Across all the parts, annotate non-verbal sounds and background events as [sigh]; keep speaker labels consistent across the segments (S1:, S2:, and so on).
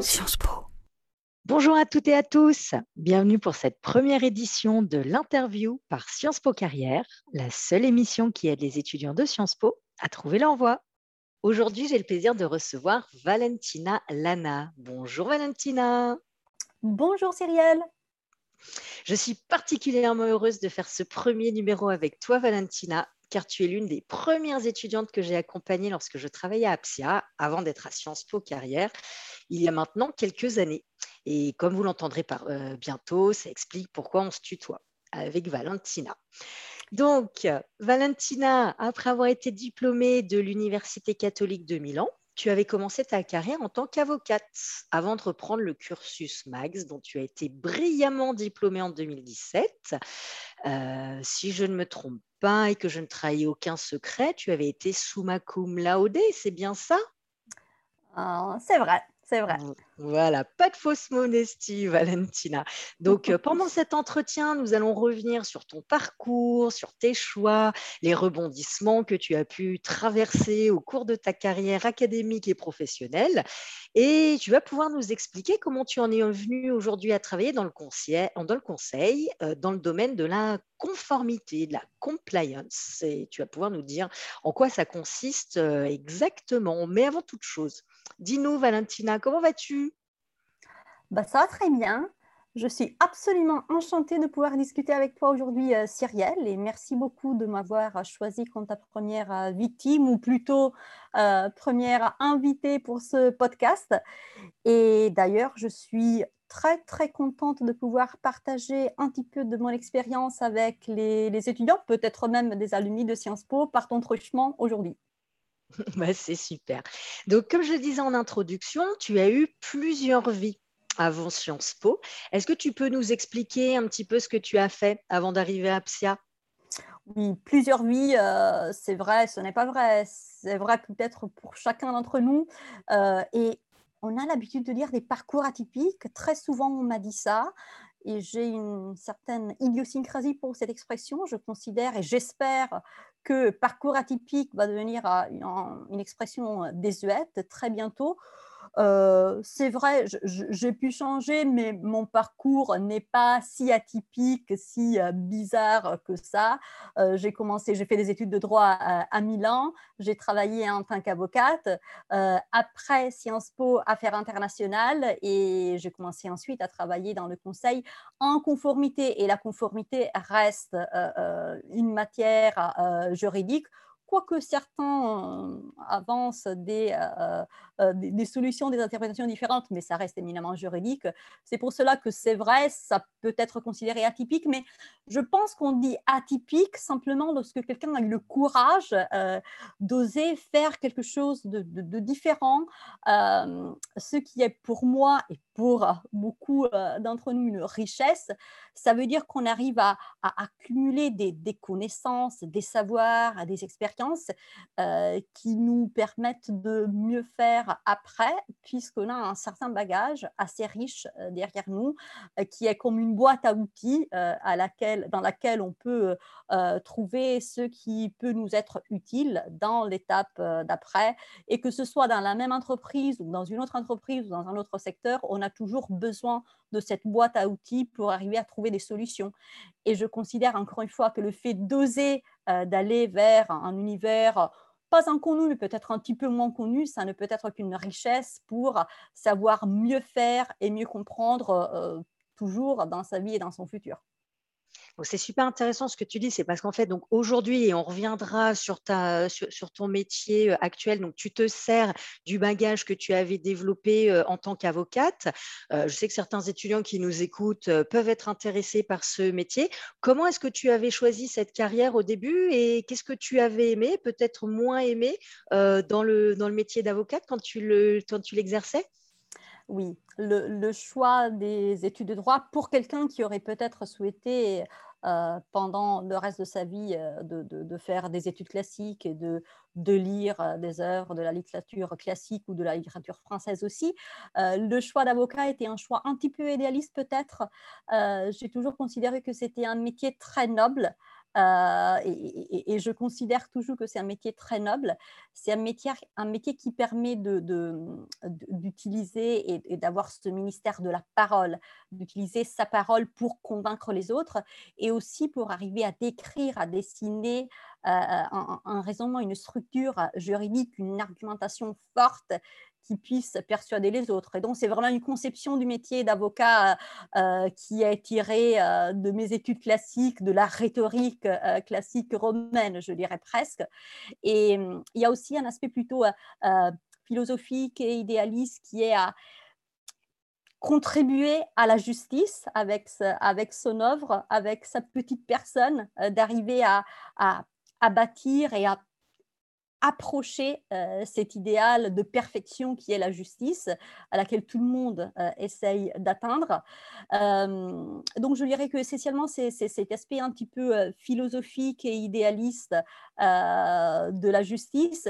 S1: Sciences Po. Bonjour à toutes et à tous. Bienvenue pour cette première édition de l'interview par Sciences Po Carrière, la seule émission qui aide les étudiants de Sciences Po à trouver leur voie. Aujourd'hui, j'ai le plaisir de recevoir Valentina Lana. Bonjour Valentina.
S2: Bonjour Cyrielle.
S1: Je suis particulièrement heureuse de faire ce premier numéro avec toi, Valentina, car tu es l'une des premières étudiantes que j'ai accompagnées lorsque je travaillais à APSIA, avant d'être à Sciences Po Carrière, il y a maintenant quelques années. Et comme vous l'entendrez euh, bientôt, ça explique pourquoi on se tutoie avec Valentina. Donc, Valentina, après avoir été diplômée de l'Université catholique de Milan, tu avais commencé ta carrière en tant qu'avocate avant de reprendre le cursus MAX, dont tu as été brillamment diplômée en 2017. Euh, si je ne me trompe et que je ne trahis aucun secret, tu avais été summa cum laude, c'est bien ça?
S2: Ah, C'est vrai, c'est vrai.
S1: Voilà, pas de fausse modestie, Valentina. Donc, euh, pendant [laughs] cet entretien, nous allons revenir sur ton parcours, sur tes choix, les rebondissements que tu as pu traverser au cours de ta carrière académique et professionnelle. Et tu vas pouvoir nous expliquer comment tu en es venu aujourd'hui à travailler dans le conseil, dans le, conseil, euh, dans le domaine de la conformité, de la compliance. Et tu vas pouvoir nous dire en quoi ça consiste euh, exactement. Mais avant toute chose, dis-nous, Valentina, comment vas-tu?
S2: Bah, ça va très bien. Je suis absolument enchantée de pouvoir discuter avec toi aujourd'hui, euh, Cyrielle, et merci beaucoup de m'avoir choisi comme ta première euh, victime, ou plutôt euh, première invitée pour ce podcast. Et d'ailleurs, je suis très, très contente de pouvoir partager un petit peu de mon expérience avec les, les étudiants, peut-être même des alumni de Sciences Po, par ton truchement aujourd'hui. [laughs]
S1: Bah, c'est super. Donc, comme je le disais en introduction, tu as eu plusieurs vies avant Sciences Po. Est-ce que tu peux nous expliquer un petit peu ce que tu as fait avant d'arriver à PSIA
S2: Oui, plusieurs vies, euh, c'est vrai, ce n'est pas vrai. C'est vrai peut-être pour chacun d'entre nous. Euh, et on a l'habitude de dire des parcours atypiques. Très souvent, on m'a dit ça. Et j'ai une certaine idiosyncrasie pour cette expression. Je considère et j'espère que parcours atypique va devenir euh, une expression désuète très bientôt euh, c'est vrai, j'ai pu changer, mais mon parcours n'est pas si atypique, si euh, bizarre que ça. Euh, j'ai commencé, j'ai fait des études de droit à, Milan, j'ai travaillé en tant qu'avocate. après Sciences Po, Affaires internationales, et j'ai commencé ensuite à travailler dans le conseil en conformité. Et la conformité reste une matière juridique quoique certains avancent des, euh, des, solutions, des interprétations différentes, mais ça reste éminemment juridique. C'est pour cela que c'est vrai, ça peut être considéré atypique, mais je pense qu'on dit atypique simplement lorsque quelqu'un a eu le courage euh, d'oser faire quelque chose de, différent, euh, ce qui est pour moi et pour beaucoup d'entre nous une richesse. Ça veut dire qu'on arrive à, accumuler des, des, connaissances, des savoirs, des expériences qui nous permettent de mieux faire après, puisqu'on a un certain bagage assez riche euh, derrière nous, euh, qui est comme une boîte à outils euh, à laquelle, dans laquelle on peut trouver ce qui peut nous être utile dans l'étape d'après. Et que ce soit dans la même entreprise ou dans une autre entreprise ou dans un autre secteur, on a toujours besoin de cette boîte à outils pour arriver à trouver des solutions. Et je considère encore une fois que le fait d'oser d'aller vers un univers pas inconnu, mais peut-être un petit peu moins connu, ça ne peut être qu'une richesse pour savoir mieux faire et mieux comprendre euh, toujours dans sa vie et dans son futur
S1: c'est super intéressant ce que tu dis, c'est parce qu'en fait, donc aujourd'hui, et on reviendra sur, ton métier actuel, donc tu te sers du bagage que tu avais développé en tant qu'avocate. je sais que certains étudiants qui nous écoutent peuvent être intéressés par ce métier. Comment est-ce que tu avais choisi cette carrière au début et qu'est-ce que tu avais aimé, peut-être moins aimé dans le métier d'avocate quand tu l'exerçais?
S2: Oui, le, choix des études de droit pour quelqu'un qui aurait peut-être souhaité euh, pendant le reste de sa vie euh, de, faire des études classiques et de, lire euh, des œuvres de la littérature classique ou de la littérature française aussi. le choix d'avocat était un choix un petit peu idéaliste peut-être. J'ai toujours considéré que c'était un métier très noble Euh, et, je considère toujours que c'est un métier très noble. C'est un métier, un métier qui permet d'utiliser de, et, d'avoir ce ministère de la parole, d'utiliser sa parole pour convaincre les autres et aussi pour arriver à décrire, à dessiner euh, un, un raisonnement, une structure juridique, une argumentation forte qui puisse persuader les autres. Et donc, c'est vraiment une conception du métier d'avocat euh, qui est tirée euh, de mes études classiques, de la rhétorique euh, classique romaine, je dirais presque. Et hum, il y a aussi un aspect plutôt philosophique et idéaliste qui est à contribuer à la justice avec, son œuvre, avec sa petite personne, d'arriver à, à bâtir et à approcher euh, cet idéal de perfection qui est la justice, à laquelle tout le monde euh, essaye d'atteindre. Euh, donc je dirais que essentiellement, c'est cet aspect un petit peu philosophique et idéaliste de la justice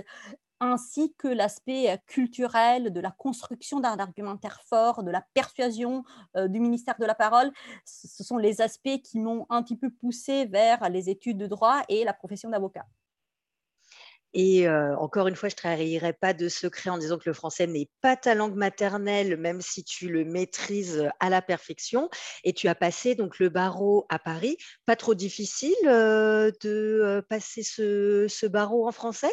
S2: ainsi que l'aspect culturel de la construction d'un argumentaire fort, de la persuasion du ministère de la parole. Ce sont les aspects qui m'ont un petit peu poussé vers les études de droit et la profession d'avocat.
S1: Et encore une fois, je ne trahirai pas de secret en disant que le français n'est pas ta langue maternelle, même si tu le maîtrises à la perfection. Et tu as passé donc le barreau à Paris. Pas trop difficile de passer ce barreau en français?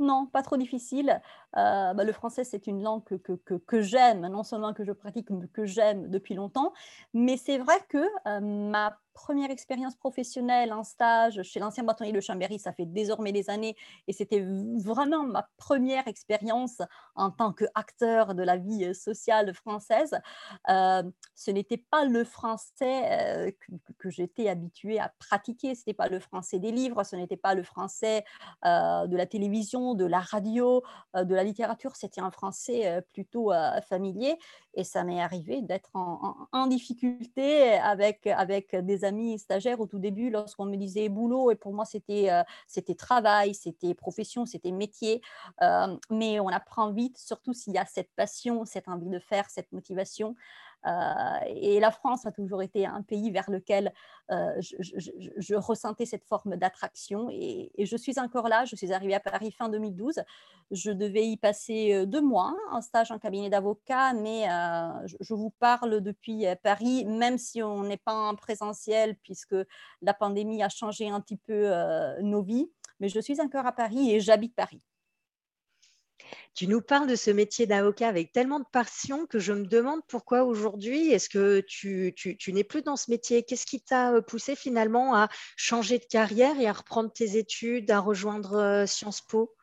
S2: Non, pas trop difficile. Euh, bah, le français, c'est une langue que, j'aime, non seulement que je pratique, mais que j'aime depuis longtemps. Mais c'est vrai que euh, ma première expérience professionnelle, un stage chez l'ancien bâtonnier de Chambéry, ça fait désormais des années, et c'était vraiment ma première expérience en tant qu'acteur de la vie euh, sociale française. ce n'était pas le français que, j'étais habituée à pratiquer, ce n'était pas le français des livres, ce n'était pas le français de la télévision, de la radio, de la littérature, c'était un français euh, plutôt euh, familier. Et ça m'est arrivé d'être en, difficulté avec, avec des amis stagiaires au tout début lorsqu'on me disait boulot. Et pour moi, c'était euh, c'était travail, c'était profession, c'était métier. mais on apprend vite, surtout s'il y a cette passion, cette envie de faire, cette motivation. Euh, et la France a toujours été un pays vers lequel euh, je, ressentais cette forme d'attraction. Et, je suis encore là. Je suis arrivée à Paris fin 2012. Je devais y passer euh, deux mois, un stage en cabinet d'avocat, mais je, vous parle depuis Paris, même si on n'est pas en présentiel, puisque la pandémie a changé un petit peu nos vies. Mais je suis encore à Paris et j'habite Paris.
S1: Tu nous parles de ce métier d'avocat avec tellement de passion que je me demande pourquoi aujourd'hui, est-ce que tu, n'es plus dans ce métier? Qu'est-ce qui t'a euh, poussé finalement à changer de carrière et à reprendre tes études, à rejoindre euh, Sciences Po?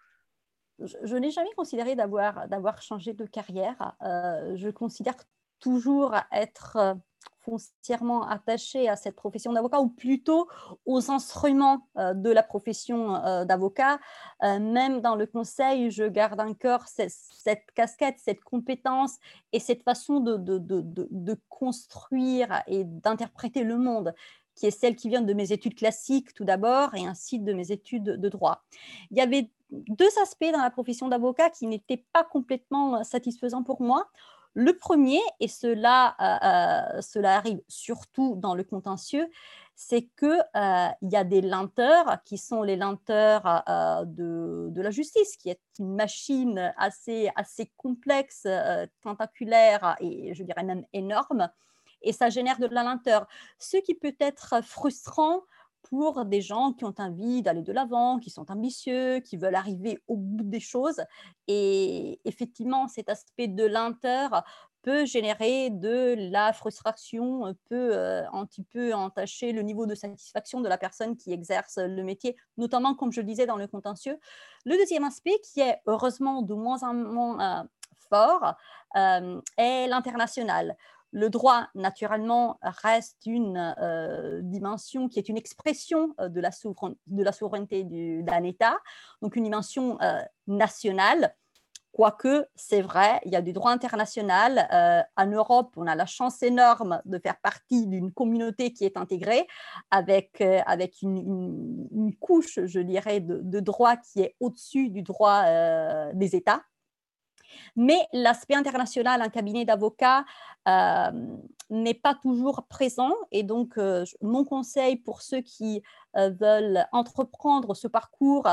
S2: Je, n'ai jamais considéré d'avoir, changé de carrière. Euh, je considère toujours être foncièrement attaché à cette profession d'avocat ou plutôt aux instruments euh, de la profession euh, d'avocat. Euh, même dans le conseil, je garde encore cette, cette, casquette, cette compétence et cette façon de, de construire et d'interpréter le monde qui est celle qui vient de mes études classiques tout d'abord et ainsi de mes études de droit. Il y avait deux aspects dans la profession d'avocat qui n'étaient pas complètement satisfaisants pour moi. Le premier, et cela, euh, euh, cela arrive surtout dans le contentieux, c'est qu'il euh, y a des lenteurs qui sont les lenteurs de, la justice, qui est une machine assez, assez complexe, tentaculaire et je dirais même énorme, et ça génère de la lenteur. Ce qui peut être frustrant pour des gens qui ont envie d'aller de l'avant, qui sont ambitieux, qui veulent arriver au bout des choses. Et effectivement, cet aspect de lenteur peut générer de la frustration, peut euh, un petit peu entacher le niveau de satisfaction de la personne qui exerce le métier, notamment, comme je le disais, dans le contentieux. Le deuxième aspect, qui est heureusement de moins en moins euh, fort, euh, est l'international. Le droit, naturellement, reste une euh, dimension qui est une expression euh, de la, souveraineté d'un État, donc une dimension euh, nationale. Quoique, c'est vrai, il y a du droit international. en Europe, on a la chance énorme de faire partie d'une communauté qui est intégrée avec, une, couche, je dirais, de droit qui est au-dessus du droit des États. Mais l'aspect international, un cabinet d'avocats n'est pas toujours présent. Et donc, mon conseil pour ceux qui veulent entreprendre ce parcours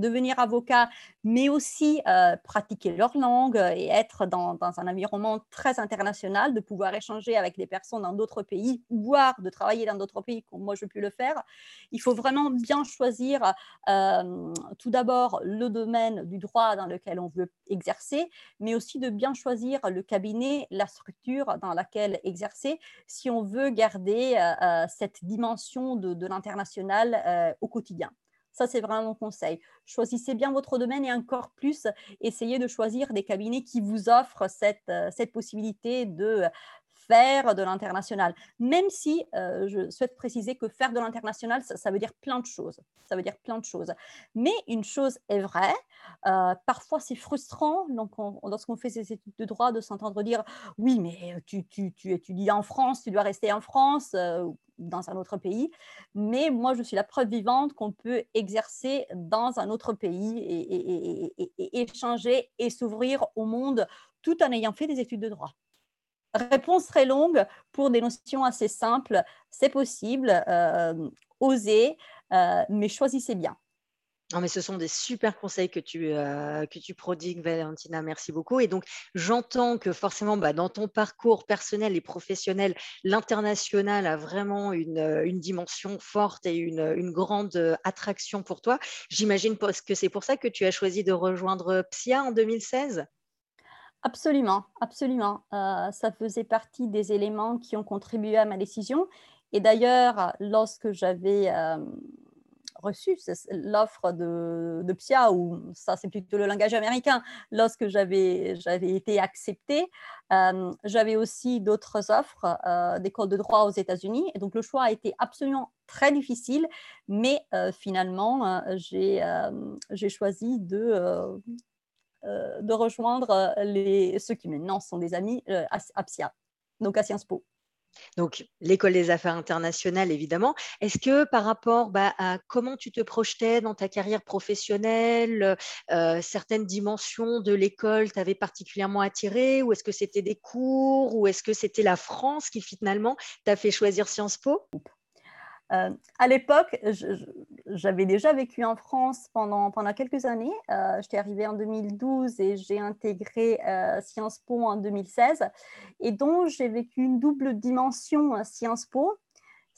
S2: devenir avocat, mais aussi euh, pratiquer leur langue et être dans, un environnement très international, de pouvoir échanger avec des personnes dans d'autres pays, voire de travailler dans d'autres pays comme moi je pu le faire. Il faut vraiment bien choisir euh, tout d'abord le domaine du droit dans lequel on veut exercer, mais aussi de bien choisir le cabinet, la structure dans laquelle exercer, si on veut garder euh, cette dimension de l'international au quotidien. Ça, c'est vraiment mon conseil. Choisissez bien votre domaine et encore plus, essayez de choisir des cabinets qui vous offrent cette, euh, cette possibilité de faire de l'international. Même si euh, je souhaite préciser que faire de l'international, ça, veut dire plein de choses. Ça veut dire plein de choses. Mais une chose est vraie, euh, parfois c'est frustrant lorsqu'on fait ces études de droit de s'entendre dire oui, mais tu, tu, tu, étudies en France, tu dois rester en France. Dans un autre pays, mais moi je suis la preuve vivante qu'on peut exercer dans un autre pays et, et échanger et s'ouvrir au monde tout en ayant fait des études de droit. Réponse très longue pour des notions assez simples. C'est possible, euh, osez, euh, mais choisissez bien.
S1: Non, mais ce sont des super conseils que tu, euh, que tu prodigues, Valentina. Merci beaucoup. Et donc, j'entends que forcément, bah, dans ton parcours personnel et professionnel, l'international a vraiment une, une, dimension forte et une, une grande attraction pour toi. J'imagine que c'est pour ça que tu as choisi de rejoindre PSIA en 2016
S2: Absolument, absolument. Euh, ça faisait partie des éléments qui ont contribué à ma décision. Et d'ailleurs, lorsque j'avais euh, reçu l'offre de, de, PIA, ou ça c'est plutôt le langage américain, lorsque j'avais été acceptée, euh, j'avais aussi d'autres offres d'école de droit aux États-Unis. Et donc le choix a été absolument très difficile, mais finalement, j'ai choisi de euh, de rejoindre euh, les, ceux qui maintenant sont des amis euh, à, PSIA, donc à Sciences Po.
S1: Donc, l'école des affaires internationales, évidemment. Est-ce que par rapport bah, à comment tu te projetais dans ta carrière professionnelle, certaines dimensions de l'école t'avaient particulièrement attiré Ou est-ce que c'était des cours Ou est-ce que c'était la France qui finalement t'a fait choisir Sciences Po?
S2: Euh, à l'époque, j'avais déjà vécu en France pendant, pendant quelques années. Euh, J'étais arrivée en 2012 et j'ai intégré euh, Sciences Po en 2016. Et donc, j'ai vécu une double dimension Sciences Po.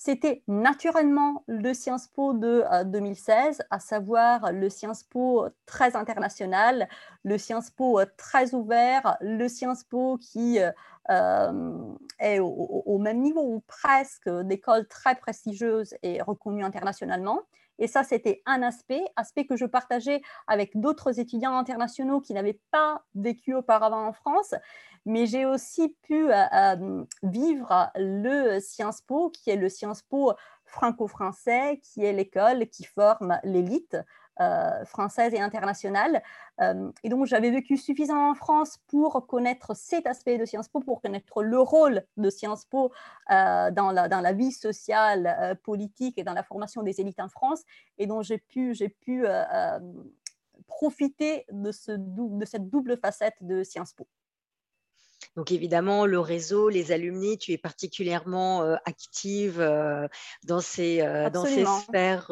S2: C'était naturellement le Sciences Po de 2016, à savoir le Sciences Po très international, le Sciences Po très ouvert, le Sciences Po qui euh, est au, même niveau ou presque d'écoles très prestigieuses et reconnues internationalement. Et ça, c'était un aspect, aspect que je partageais avec d'autres étudiants internationaux qui n'avaient pas vécu auparavant en France. Mais j'ai aussi pu euh, euh, vivre le Sciences Po, qui est le Sciences Po franco-français, qui est l'école qui forme l'élite française et internationale. Euh, et donc, j'avais vécu suffisamment en France pour connaître cet aspect de Sciences Po, pour connaître le rôle de Sciences Po euh, dans, la, dans la vie sociale, politique et dans la formation des élites en France. Et donc, j'ai pu, j'ai pu profiter de, ce, de cette double facette de Sciences Po.
S1: Donc évidemment, le réseau, les alumni, tu es particulièrement euh, active euh, dans, ces, euh, dans ces sphères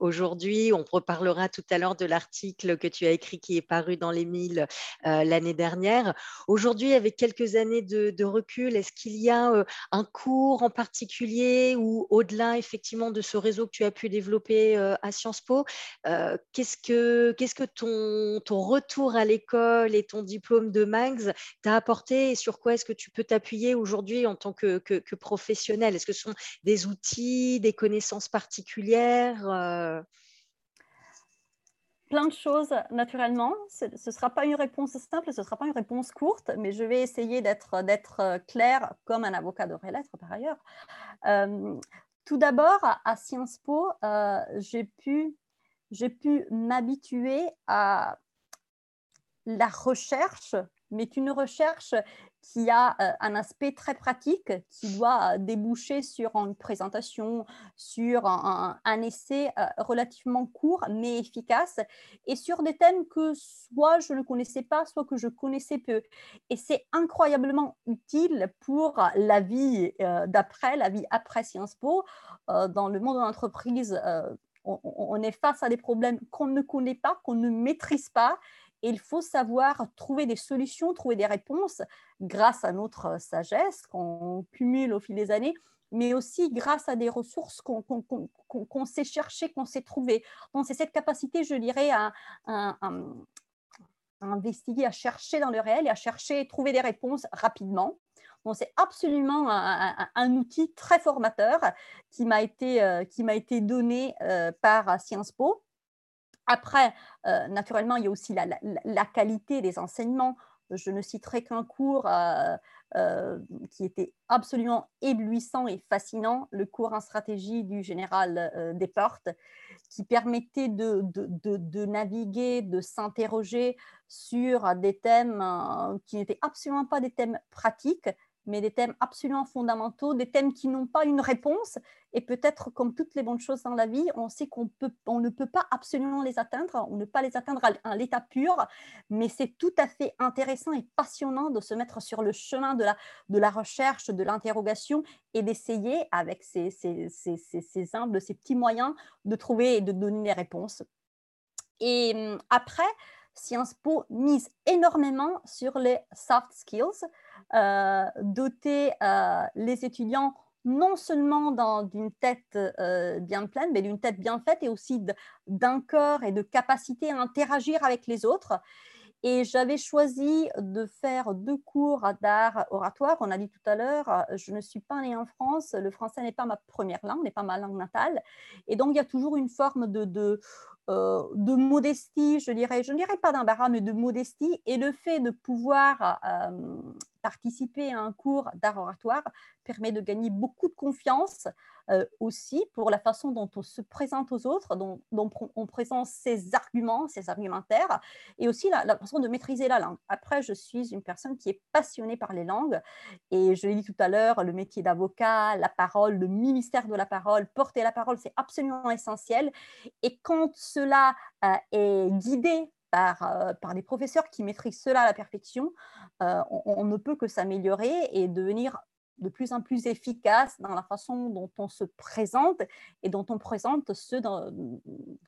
S1: aujourd'hui. On reparlera tout à l'heure de l'article que tu as écrit qui est paru dans les Milles l'année dernière. Aujourd'hui, avec quelques années de, recul, est-ce qu'il y a un cours en particulier ou au-delà effectivement de ce réseau que tu as pu développer à Sciences Po, qu'est-ce que, qu'est-ce que ton, ton retour à l'école et ton diplôme de MAGS t'a apporté et sur quoi est-ce que tu peux t'appuyer aujourd'hui en tant que, professionnel? Est-ce que ce sont des outils, des connaissances particulières euh?
S2: plein de choses naturellement. Ce ne sera pas une réponse simple, ce ne sera pas une réponse courte, mais je vais essayer d'être euh, claire comme un avocat devrait l'être par ailleurs. Euh, tout d'abord, à Sciences Po, j'ai pu, pu m'habituer à la recherche, mais une recherche qui a euh, un aspect très pratique, qui doit déboucher sur une présentation, sur un, essai euh, relativement court mais efficace, et sur des thèmes que soit je ne connaissais pas, soit que je connaissais peu. Et c'est incroyablement utile pour la vie euh, d'après, la vie après Sciences Po. Dans le monde de l'entreprise, on est face à des problèmes qu'on ne connaît pas, qu'on ne maîtrise pas et il faut savoir trouver des solutions, trouver des réponses grâce à notre sagesse qu'on cumule au fil des années, mais aussi grâce à des ressources qu'on sait chercher, qu'on sait trouver. Donc, c'est cette capacité, je dirais, à, investiguer, à chercher dans le réel et à chercher et trouver des réponses rapidement. Donc, c'est absolument un, outil très formateur qui m'a été, euh, été donné euh, par Sciences Po après, euh, naturellement, il y a aussi la, qualité des enseignements. Je ne citerai qu'un cours euh, euh, qui était absolument éblouissant et fascinant, le cours en stratégie du général Desportes, qui permettait de, de naviguer, de s'interroger sur des thèmes qui n'étaient absolument pas des thèmes pratiques, mais des thèmes absolument fondamentaux, des thèmes qui n'ont pas une réponse. Et peut-être, comme toutes les bonnes choses dans la vie, on sait qu'on on ne peut pas absolument les atteindre, on ne peut pas les atteindre à, l'état pur, mais c'est tout à fait intéressant et passionnant de se mettre sur le chemin de la, de la recherche, de l'interrogation et d'essayer, avec ces, ces, ces, ces, humbles, ces petits moyens, de trouver et de donner des réponses. Et hum, après, Sciences Po mise énormément sur les soft skills, euh, doter euh, les étudiants non seulement d'une tête euh, bien pleine, mais d'une tête bien faite et aussi d'un corps et de capacité à interagir avec les autres. Et j'avais choisi de faire deux cours d'art oratoire. On a dit tout à l'heure, je ne suis pas née en France, le français n'est pas ma première langue, n'est pas ma langue natale. Et donc, il y a toujours une forme de, de euh, de modestie, je dirais, je ne dirais pas d'embarras, mais de modestie. Et le fait de pouvoir euh, participer à un cours d'art oratoire permet de gagner beaucoup de confiance euh, aussi pour la façon dont on se présente aux autres, dont, on présente ses arguments, ses argumentaires, et aussi la, façon de maîtriser la langue. Après, je suis une personne qui est passionnée par les langues, et je l'ai dit tout à l'heure, le métier d'avocat, la parole, le ministère de la parole, porter la parole, c'est absolument essentiel. Et quand cela euh, est guidé par, euh, par, des professeurs qui maîtrisent cela à la perfection, on, on, ne peut que s'améliorer et devenir de plus en plus efficace dans la façon dont on se présente et dont on présente ceux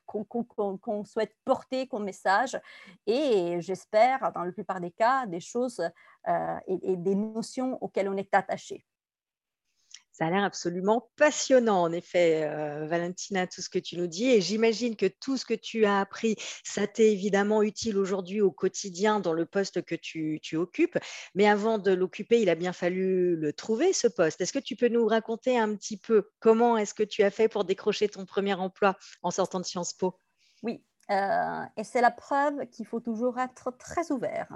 S2: qu'on souhaite porter comme message. Et j'espère, dans la plupart des cas, des choses euh, et, des notions auxquelles on est attaché.
S1: Ça a l'air absolument passionnant, en effet, euh, Valentina, tout ce que tu nous dis. Et j'imagine que tout ce que tu as appris, ça t'est évidemment utile aujourd'hui au quotidien dans le poste que tu, occupes. Mais avant de l'occuper, il a bien fallu le trouver, ce poste. Est-ce que tu peux nous raconter un petit peu comment est-ce que tu as fait pour décrocher ton premier emploi en sortant de Sciences Po?
S2: Oui, euh, et c'est la preuve qu'il faut toujours être très ouvert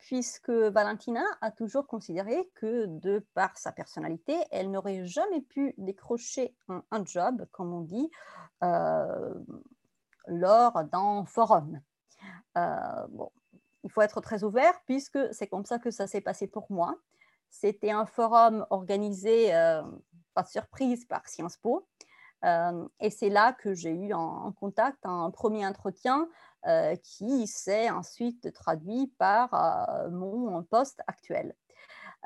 S2: puisque Valentina a toujours considéré que de par sa personnalité, elle n'aurait jamais pu décrocher un, job, comme on dit, euh, lors d'un forum. Euh, bon, il faut être très ouvert puisque c'est comme ça que ça s'est passé pour moi. C'était un forum organisé, euh, pas de surprise, par Sciences Po. et c'est là que j'ai eu en contact un premier entretien euh, qui s'est ensuite traduit par euh, mon poste actuel.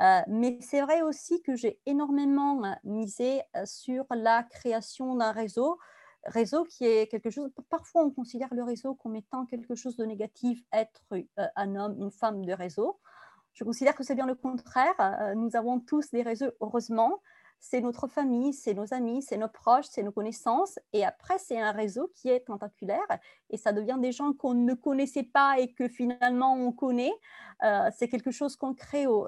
S2: Euh, mais c'est vrai aussi que j'ai énormément misé sur la création d'un réseau, réseau qui est quelque chose, parfois on considère le réseau comme étant quelque chose de négatif, être un homme, une femme de réseau. Je considère que c'est bien le contraire. Nous avons tous des réseaux, heureusement, c'est notre famille, c'est nos amis, c'est nos proches, c'est nos connaissances. Et après, c'est un réseau qui est tentaculaire et ça devient des gens qu'on ne connaissait pas et que finalement on connaît. Euh, c'est quelque chose qu'on crée au,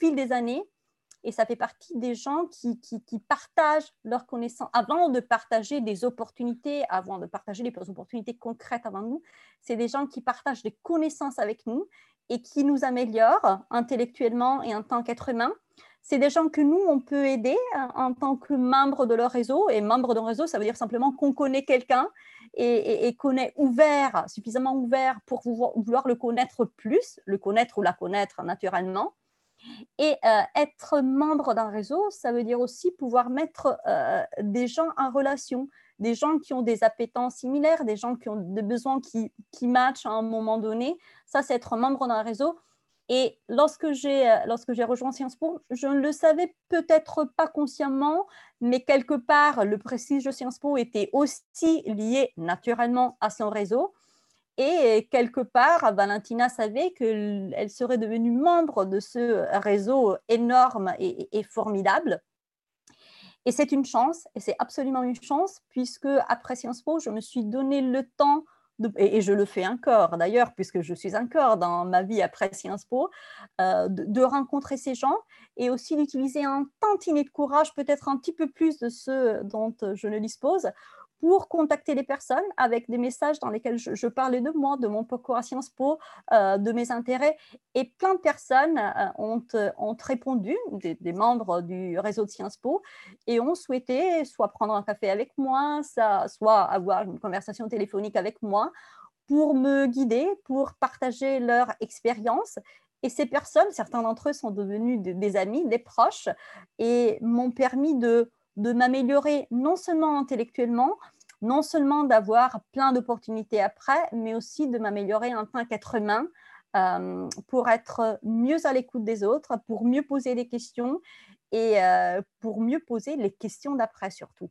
S2: fil des années. Et ça fait partie des gens qui, qui, partagent leurs connaissances avant de partager des opportunités, avant de partager des opportunités concrètes avant nous. C'est des gens qui partagent des connaissances avec nous et qui nous améliorent intellectuellement et en tant qu'être humain c'est des gens que nous, on peut aider hein, en tant que membre de leur réseau. Et membre d'un réseau, ça veut dire simplement qu'on connaît quelqu'un et, qu'on est ouvert, suffisamment ouvert pour vouloir le connaître plus, le connaître ou la connaître naturellement. Et euh, être membre d'un réseau, ça veut dire aussi pouvoir mettre euh, des gens en relation, des gens qui ont des appétences similaires, des gens qui ont des besoins qui, qui matchent à un moment donné. Ça, c'est être membre d'un réseau. Et lorsque j'ai, euh, lorsque j'ai rejoint Sciences Po, je ne le savais peut-être pas consciemment, mais quelque part, le prestige de Sciences Po était aussi lié naturellement à son réseau. Et quelque part, Valentina savait qu'elle serait devenue membre de ce réseau énorme et, et formidable. Et c'est une chance, et c'est absolument une chance, puisque après Sciences Po, je me suis donné le temps et, je le fais encore d'ailleurs, puisque je suis encore dans ma vie après Sciences Po, euh, de, rencontrer ces gens et aussi d'utiliser un tantinet de courage, peut-être un petit peu plus de ce dont je ne dispose, pour contacter les personnes avec des messages dans lesquels je, parlais de moi, de mon parcours à Sciences Po, euh, de mes intérêts. Et plein de personnes euh, ont, ont, répondu, des, membres du réseau de Sciences Po, et ont souhaité soit prendre un café avec moi, soit avoir une conversation téléphonique avec moi pour me guider, pour partager leur expérience. Et ces personnes, certains d'entre eux sont devenus des amis, des proches, et m'ont permis de de m'améliorer non seulement intellectuellement, non seulement d'avoir plein d'opportunités après, mais aussi de m'améliorer en tant qu'être humain euh, pour être mieux à l'écoute des autres, pour mieux poser des questions et euh, pour mieux poser les questions d'après surtout.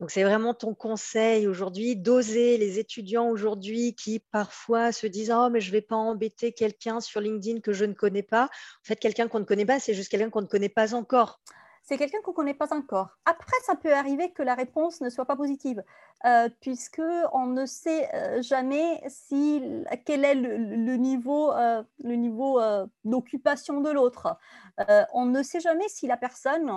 S1: Donc, c'est vraiment ton conseil aujourd'hui d'oser les étudiants aujourd'hui qui parfois se disent Oh, mais je ne vais pas embêter quelqu'un sur LinkedIn que je ne connais pas. En fait, quelqu'un qu'on ne connaît pas, c'est juste quelqu'un qu'on ne connaît pas encore
S2: c'est quelqu'un qu'on ne connaît pas encore. Après, ça peut arriver que la réponse ne soit pas positive, euh, puisque on ne sait euh, jamais si, quel est le, niveau, euh, d'occupation de l'autre. on ne sait jamais si la personne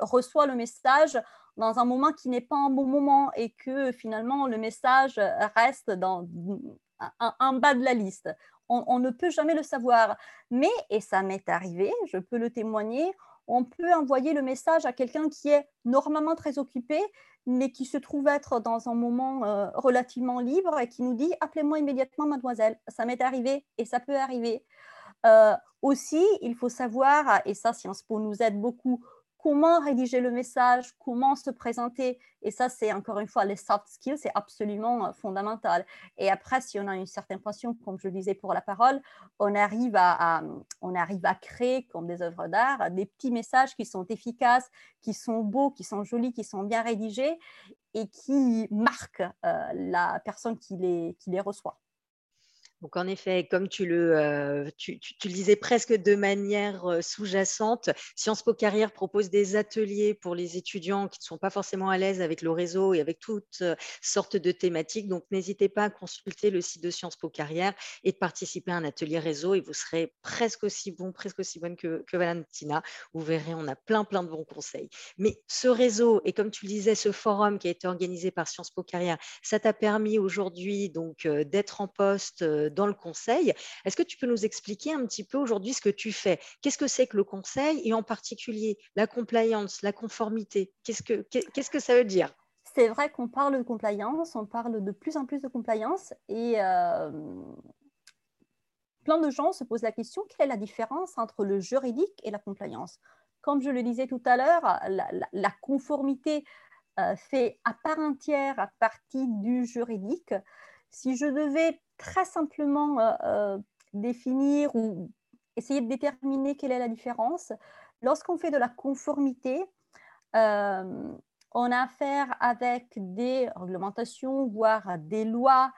S2: reçoit le message dans un moment qui n'est pas un bon moment et que finalement le message reste dans, en, bas de la liste. On ne peut jamais le savoir. Mais, et ça m'est arrivé, je peux le témoigner, on peut envoyer le message à quelqu'un qui est normalement très occupé, mais qui se trouve être dans un moment euh, relativement libre et qui nous dit appelez-moi immédiatement, mademoiselle. Ça m'est arrivé et ça peut arriver. Euh, aussi, il faut savoir, et ça, Sciences Po nous aide beaucoup, comment rédiger le message, comment se présenter. Et ça, c'est encore une fois les soft skills, c'est absolument euh, fondamental. Et après, si on a une certaine passion, comme je le disais pour la parole, on arrive à, créer, comme des œuvres d'art, des petits messages qui sont efficaces, qui sont beaux, qui sont jolis, qui sont bien rédigés et qui marquent euh, la personne qui les reçoit.
S1: Donc en effet, comme tu le, euh, tu, le disais presque de manière sous-jacente, Sciences Po Carrière propose des ateliers pour les étudiants qui ne sont pas forcément à l'aise avec le réseau et avec toutes sortes de thématiques. Donc n'hésitez pas à consulter le site de Sciences Po Carrière et de participer à un atelier réseau et vous serez presque aussi bon, presque aussi bonne que, que Valentina. Vous verrez, on a plein, plein de bons conseils. Mais ce réseau et comme tu le disais, ce forum qui a été organisé par Sciences Po Carrière, ça t'a permis aujourd'hui donc d'être en poste dans le conseil. Est-ce que tu peux nous expliquer un petit peu aujourd'hui ce que tu fais? Qu'est-ce que c'est que le conseil et en particulier la compliance, la conformité? Qu'est-ce que, qu'est-ce que ça veut dire?
S2: C'est vrai qu'on parle de compliance, on parle de plus en plus de compliance et euh, plein de gens se posent la question quelle est la différence entre le juridique et la compliance? Comme je le disais tout à l'heure, la, conformité euh, fait à part entière à partie du juridique. Si je devais très simplement euh, euh, définir ou essayer de déterminer quelle est la différence. Lorsqu'on fait de la conformité, euh, on a affaire avec des réglementations, voire des lois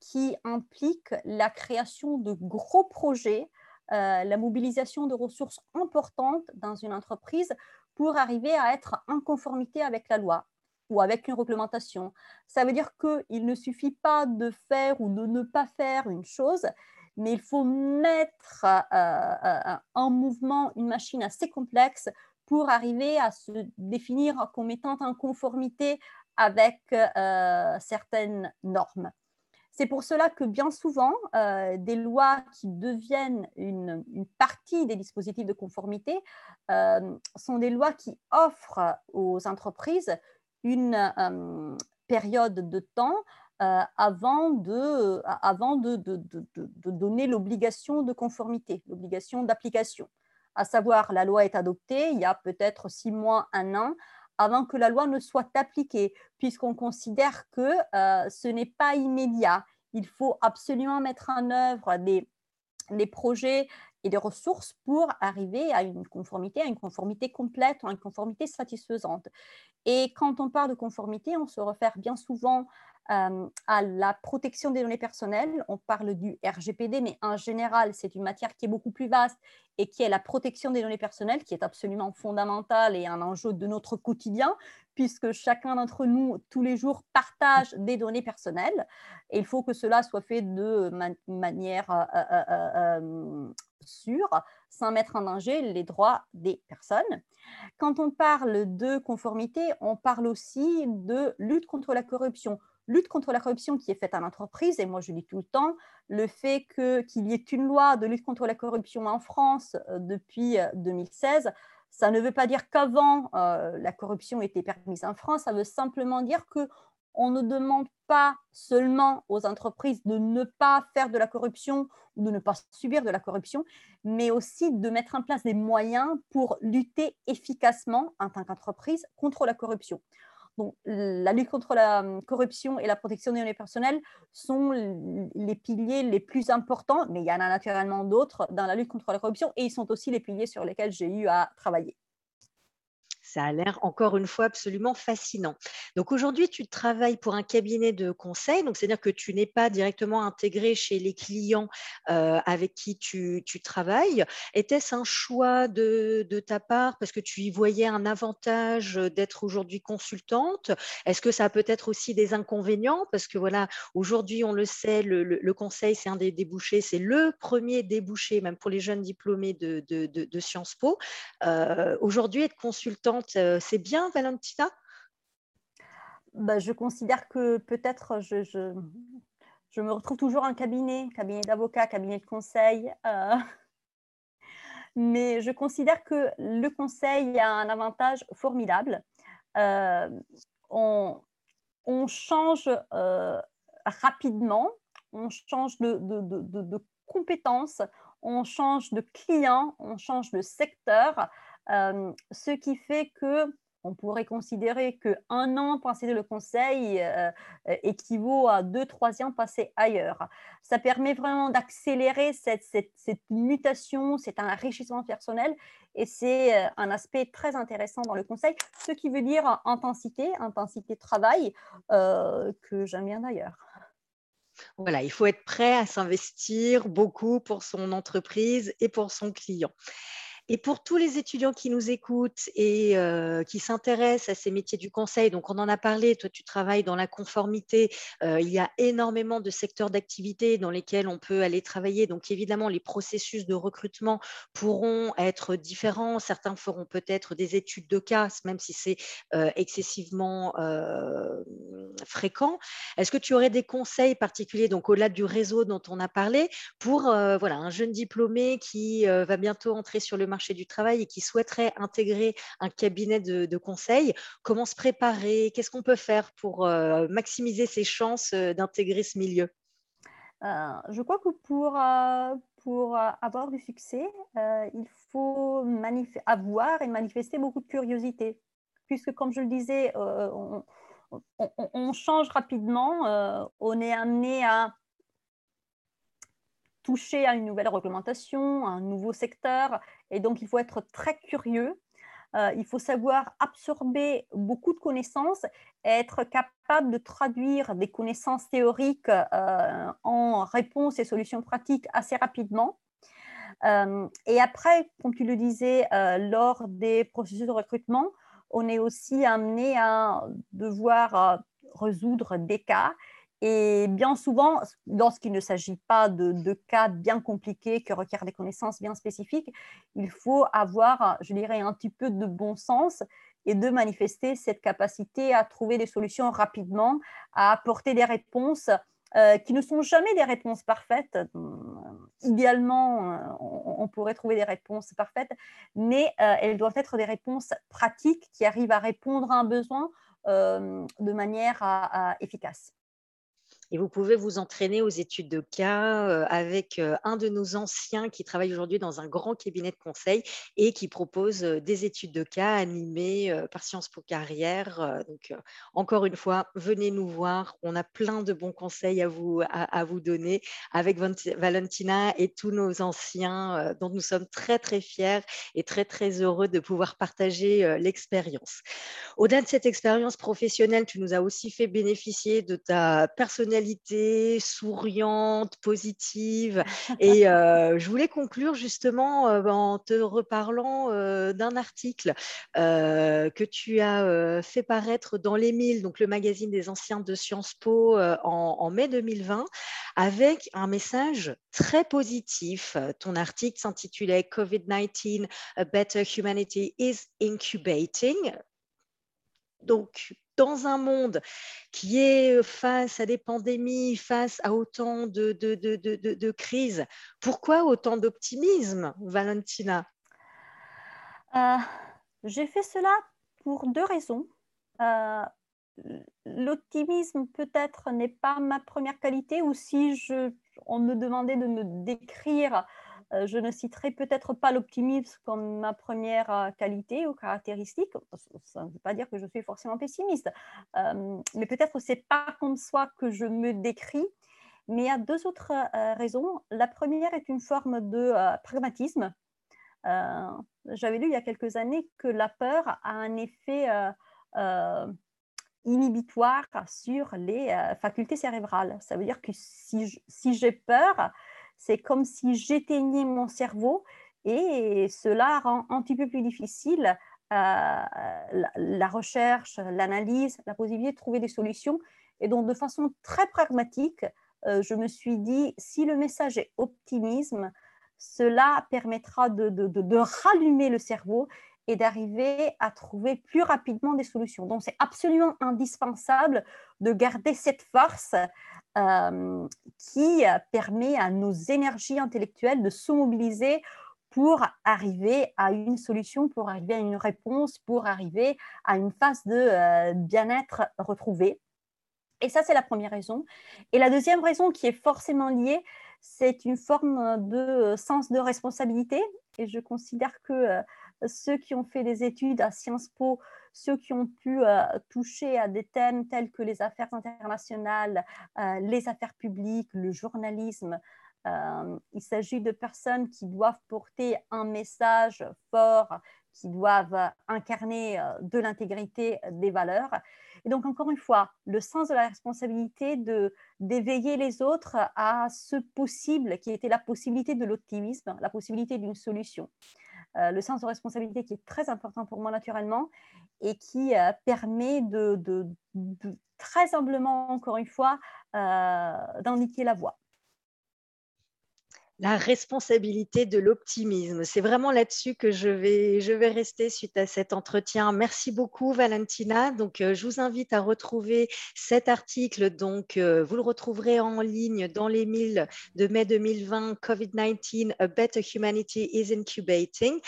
S2: qui impliquent la création de gros projets, la mobilisation de ressources importantes dans une entreprise pour arriver à être en conformité avec la loi ou avec une réglementation. Ça veut dire qu'il ne suffit pas de faire ou de ne pas faire une chose, mais il faut mettre euh, euh, en mouvement une machine assez complexe pour arriver à se définir comme étant en conformité avec euh, certaines normes. C'est pour cela que bien souvent, euh, des lois qui deviennent une, partie des dispositifs de conformité euh, sont des lois qui offrent aux entreprises une euh, période de temps avant, de, avant de, de donner l'obligation de conformité, l'obligation d'application. À savoir, la loi est adoptée il y a peut-être six mois, un an, avant que la loi ne soit appliquée, puisqu'on considère que euh, ce n'est pas immédiat. Il faut absolument mettre en œuvre des, projets des ressources pour arriver à une conformité, à une conformité complète, à une conformité satisfaisante. Et quand on parle de conformité, on se réfère bien souvent euh, à la protection des données personnelles. On parle du RGPD, mais en général, c'est une matière qui est beaucoup plus vaste et qui est la protection des données personnelles, qui est absolument fondamentale et un enjeu de notre quotidien, puisque chacun d'entre nous, tous les jours, partage des données personnelles. Et il faut que cela soit fait de manière euh, sûre, sans mettre en danger les droits des personnes. Quand on parle de conformité, on parle aussi de lutte contre la corruption lutte contre la corruption qui est faite en entreprise, et moi je dis tout le temps, le fait qu'il y ait une loi de lutte contre la corruption en France euh, depuis 2016, euh, ça ne veut pas dire qu'avant euh, la corruption était permise en France, ça veut simplement dire que on ne demande pas seulement aux entreprises de ne pas faire de la corruption ou de ne pas subir de la corruption, mais aussi de mettre en place des moyens pour lutter efficacement en tant qu'entreprise contre la corruption la lutte contre la hum, corruption et la protection des données personnelles sont les piliers les plus importants, mais il y en a naturellement d'autres dans la lutte contre la corruption et ils sont aussi les piliers sur lesquels j'ai eu à travailler.
S1: Ça a l'air encore une fois absolument fascinant. Donc aujourd'hui, tu travailles pour un cabinet de conseil, donc c'est-à-dire que tu n'es pas directement intégré chez les clients euh, avec qui tu, travailles. Était-ce un choix de, ta part parce que tu y voyais un avantage d'être aujourd'hui consultante? Est-ce que ça a peut-être aussi des inconvénients? Parce que voilà, aujourd'hui, on le sait, le, conseil, c'est un des débouchés, c'est le premier débouché, même pour les jeunes diplômés de, Sciences Po. Euh, aujourd'hui, être consultant euh, c'est bien, Valentina?
S2: Bah, Je considère que peut-être je, je, me retrouve toujours en cabinet, cabinet d'avocat, cabinet de conseil. Euh, [laughs] mais je considère que le conseil a un avantage formidable. Euh, on, on, change rapidement, on change de, de, de, de, compétences, on change de client, on change de secteur. Euh, ce qui fait que on pourrait considérer qu'un an passé le conseil euh, euh, équivaut à deux, trois ans passés ailleurs. Ça permet vraiment d'accélérer cette, cette, mutation, c'est un enrichissement personnel et c'est un aspect très intéressant dans le conseil, ce qui veut dire intensité, intensité de travail, que j'aime bien d'ailleurs.
S1: Voilà, il faut être prêt à s'investir beaucoup pour son entreprise et pour son client. Et pour tous les étudiants qui nous écoutent et euh, qui s'intéressent à ces métiers du conseil, donc on en a parlé, toi tu travailles dans la conformité, euh, il y a énormément de secteurs d'activité dans lesquels on peut aller travailler. Donc évidemment, les processus de recrutement pourront être différents. Certains feront peut-être des études de cas, même si c'est euh, excessivement fréquent. Est-ce que tu aurais des conseils particuliers, donc au-delà du réseau dont on a parlé, pour voilà, un jeune diplômé qui va bientôt entrer sur le marché du travail et qui souhaiteraient intégrer un cabinet de, conseil, comment se préparer? Qu'est-ce qu'on peut faire pour euh, maximiser ses chances euh, d'intégrer ce milieu?
S2: Euh, Je crois que pour, pour avoir du succès, il faut avoir et manifester beaucoup de curiosité. Puisque, comme je le disais, on, change rapidement, on est amené à toucher à une nouvelle réglementation, un nouveau secteur, et donc il faut être très curieux. Euh, il faut savoir absorber beaucoup de connaissances, être capable de traduire des connaissances théoriques euh, en réponses et solutions pratiques assez rapidement. Euh, et après, comme tu le disais, lors des processus de recrutement, on est aussi amené à devoir résoudre des cas et bien souvent, lorsqu'il ne s'agit pas de, cas bien compliqués qui requièrent des connaissances bien spécifiques, il faut avoir, je dirais, un petit peu de bon sens et de manifester cette capacité à trouver des solutions rapidement, à apporter des réponses euh, qui ne sont jamais des réponses parfaites. idéalement, on, pourrait trouver des réponses parfaites, mais elles doivent être des réponses pratiques qui arrivent à répondre à un besoin de manière efficace.
S1: Et vous pouvez vous entraîner aux études de cas euh, avec euh, un de nos anciens qui travaille aujourd'hui dans un grand cabinet de conseil et qui propose euh, des études de cas animées par Sciences Po Carrière. Donc, encore une fois, venez nous voir. On a plein de bons conseils à vous, à, vous donner avec Valentina et tous nos anciens dont nous sommes très, très fiers et très, très heureux de pouvoir partager l'expérience. Au-delà de cette expérience professionnelle, tu nous as aussi fait bénéficier de ta personnalité souriante, positive. [laughs] Et je voulais conclure justement en te reparlant d'un article que tu as fait paraître dans l'Émile, donc le magazine des anciens de Sciences Po en, en mai 2020, avec un message très positif. Ton article s'intitulait COVID-19, A Better Humanity is Incubating. Donc, dans un monde qui est face à des pandémies, face à autant de, de, crises, pourquoi autant d'optimisme, Valentina?
S2: Euh, J'ai fait cela pour deux raisons. Euh, l'optimisme peut-être n'est pas ma première qualité ou si on me demandait de me décrire euh, je ne citerai peut-être pas l'optimisme comme ma première euh, qualité ou caractéristique. Ça ne veut pas dire que je suis forcément pessimiste, euh, mais peut-être c'est pas comme ça que je me décris. Mais il y a deux autres raisons. La première est une forme de pragmatisme. J'avais lu il y a quelques années que la peur a un effet inhibitoire sur les facultés cérébrales. Ça veut dire que si j'ai peur, c'est comme si j'éteignais mon cerveau et cela rend un petit peu plus difficile euh, la, recherche, l'analyse, la possibilité de trouver des solutions. Et donc, de façon très pragmatique, euh, je me suis dit, si le message est optimisme, cela permettra de, de rallumer le cerveau et d'arriver à trouver plus rapidement des solutions. Donc, c'est absolument indispensable de garder cette force euh, qui permet à nos énergies intellectuelles de se mobiliser pour arriver à une solution, pour arriver à une réponse, pour arriver à une phase de euh, bien-être retrouvée. Et ça, c'est la première raison. Et la deuxième raison qui est forcément liée, c'est une forme de sens de responsabilité. Et je considère que euh, ceux qui ont fait des études à Sciences Po, ceux qui ont pu euh, toucher à des thèmes tels que les affaires internationales, euh, les affaires publiques, le journalisme. Euh, il s'agit de personnes qui doivent porter un message fort, qui doivent incarner de l'intégrité des valeurs. Et donc, encore une fois, le sens de la responsabilité de d'éveiller les autres à ce possible qui était la possibilité de l'optimisme, la possibilité d'une solution. Euh, le sens de responsabilité qui est très important pour moi naturellement et qui euh, permet de, très humblement, encore une fois, euh, d'indiquer la voie
S1: la responsabilité de l'optimisme. C'est vraiment là-dessus que je vais, je vais rester suite à cet entretien. Merci beaucoup, Valentina. Donc, euh, je vous invite à retrouver cet article. Donc, euh, vous le retrouverez en ligne dans les de mai 2020, COVID-19, A Better Humanity is Incubating.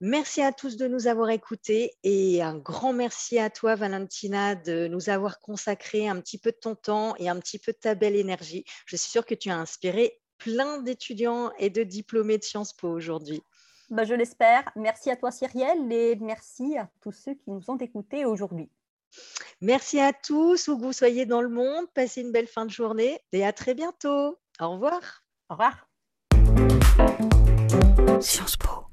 S1: Merci à tous de nous avoir écoutés et un grand merci à toi, Valentina, de nous avoir consacré un petit peu de ton temps et un petit peu de ta belle énergie. Je suis sûre que tu as inspiré plein d'étudiants et de diplômés de Sciences Po aujourd'hui.
S2: Bah, je l'espère. Merci à toi, Cyrielle, et merci à tous ceux qui nous ont écoutés aujourd'hui.
S1: Merci à tous, où que vous soyez dans le monde. Passez une belle fin de journée et à très bientôt. Au revoir.
S2: Au revoir. Sciences Po.